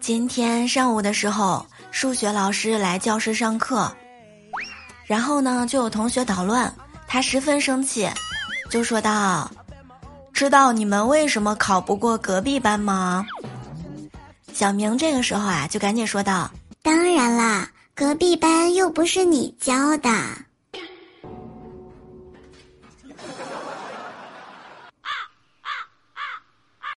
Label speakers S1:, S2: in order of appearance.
S1: 今天上午的时候数学老师来教室上课。然后呢就有同学捣乱他十分生气就说道知道你们为什么考不过隔壁班吗？小明这个时候啊就赶紧说道
S2: 当然啦隔壁班又不是你教的。